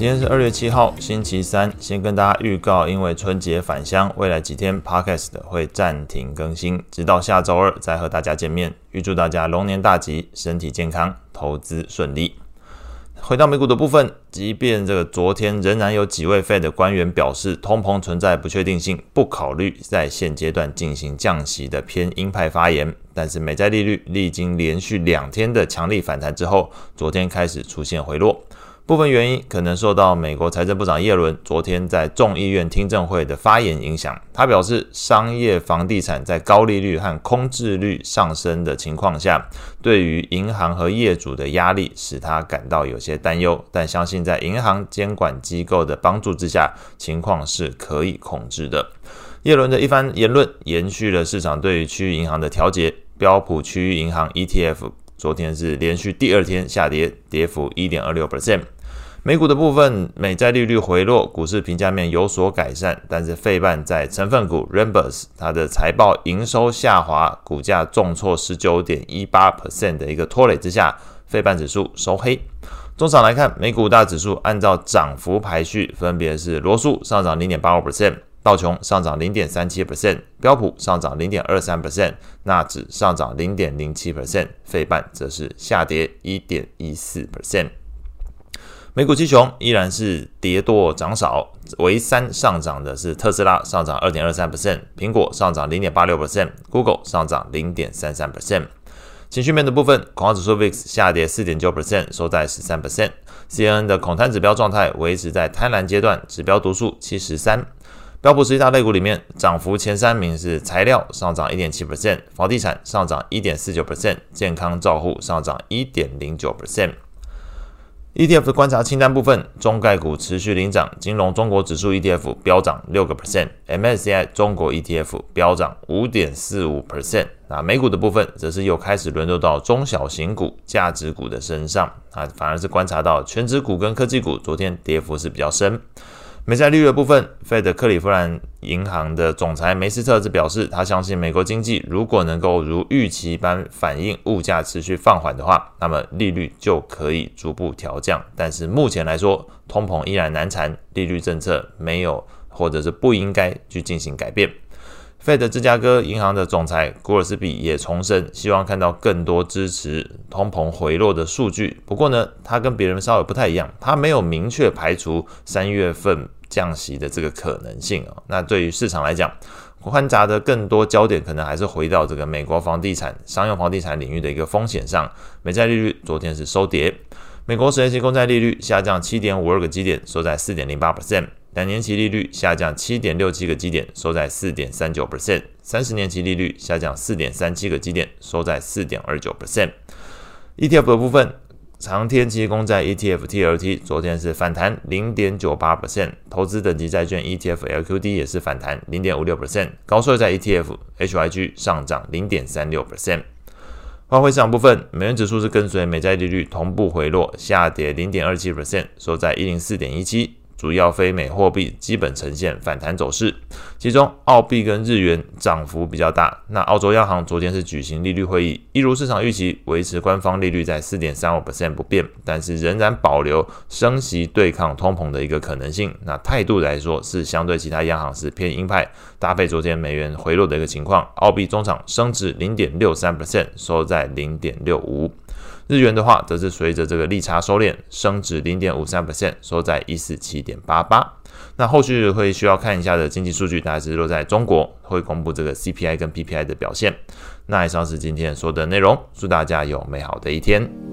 今天是二月七号，星期三。先跟大家预告，因为春节返乡，未来几天 Podcast 会暂停更新，直到下周二再和大家见面。预祝大家龙年大吉，身体健康，投资顺利。回到美股的部分，即便这个昨天仍然有几位 Fed 的官员表示通膨存在不确定性，不考虑在现阶段进行降息的偏鹰派发言，但是美债利率历经连续两天的强力反弹之后，昨天开始出现回落。部分原因可能受到美国财政部长耶伦昨天在众议院听证会的发言影响。他表示，商业房地产在高利率和空置率上升的情况下，对于银行和业主的压力使他感到有些担忧。但相信在银行监管机构的帮助之下，情况是可以控制的。耶伦的一番言论延续了市场对于区域银行的调节。标普区域银行 ETF 昨天是连续第二天下跌，跌幅一点二六 percent。美股的部分，美债利率回落，股市评价面有所改善，但是费半在成分股 Rambus 它的财报营收下滑，股价重挫十九点一八 percent 的一个拖累之下，费半指数收黑。终场来看，美股大指数按照涨幅排序，分别是罗素上涨零点八五 percent，道琼上涨零点三七 percent，标普上涨零点二三 percent，纳指上涨零点零七 percent，费半则是下跌一点一四 percent。美股七雄依然是跌多涨少，唯三上涨的是特斯拉，上涨二点二三 percent，苹果上涨零点八六 percent，Google 上涨零点三三 percent。情绪面的部分，恐慌指数 VIX 下跌四点九 percent，收在十三 percent。CNN 的恐贪指标状态维持在贪婪阶段，指标读数七十三。标普十一大类股里面，涨幅前三名是材料上涨一点七 percent，房地产上涨一点四九 percent，健康照护上涨一点零九 percent。ETF 的观察清单部分，中概股持续领涨，金融中国指数 ETF 飙涨六个 percent，MSCI 中国 ETF 飙涨五点四五 percent。那美股的部分，则是又开始轮落到中小型股、价值股的身上啊，反而是观察到全值股跟科技股昨天跌幅是比较深。美债利率的部分费德克利夫兰银行的总裁梅斯特则表示，他相信美国经济如果能够如预期般反映物价持续放缓的话，那么利率就可以逐步调降。但是目前来说，通膨依然难缠，利率政策没有或者是不应该去进行改变。Fed 芝加哥银行的总裁古尔斯比也重申，希望看到更多支持通膨回落的数据。不过呢，他跟别人稍微不太一样，他没有明确排除三月份降息的这个可能性啊。那对于市场来讲，观察的更多焦点可能还是回到这个美国房地产、商用房地产领域的一个风险上。美债利率昨天是收跌，美国十年期公债利率下降七点五二个基点，收在四点零八 percent。两年期利率下降七点六七个基点，收在四点三九 percent；三十年期利率下降四点三七个基点，收在四点二九 percent。ETF 的部分，长天期公债 ETF TLT 昨天是反弹零点九八 percent，投资等级债券 ETF LQD 也是反弹零点五六 percent，高收益债 ETF HYG 上涨零点三六 percent。外汇市场部分，美元指数是跟随美债利率同步回落，下跌零点二七 percent，收在一零四点一七。主要非美货币基本呈现反弹走势，其中澳币跟日元涨幅比较大。那澳洲央行昨天是举行利率会议，一如市场预期，维持官方利率在四点三五 percent 不变，但是仍然保留升息对抗通膨的一个可能性。那态度来说是相对其他央行是偏鹰派，搭配昨天美元回落的一个情况，澳币中场升值零点六三 percent，收在零点六五。日元的话，则是随着这个利差收敛，升值零点五三 percent，收在一四七点八八。那后续会需要看一下的经济数据，大概是落在中国会公布这个 CPI 跟 PPI 的表现。那以上是今天说的内容，祝大家有美好的一天。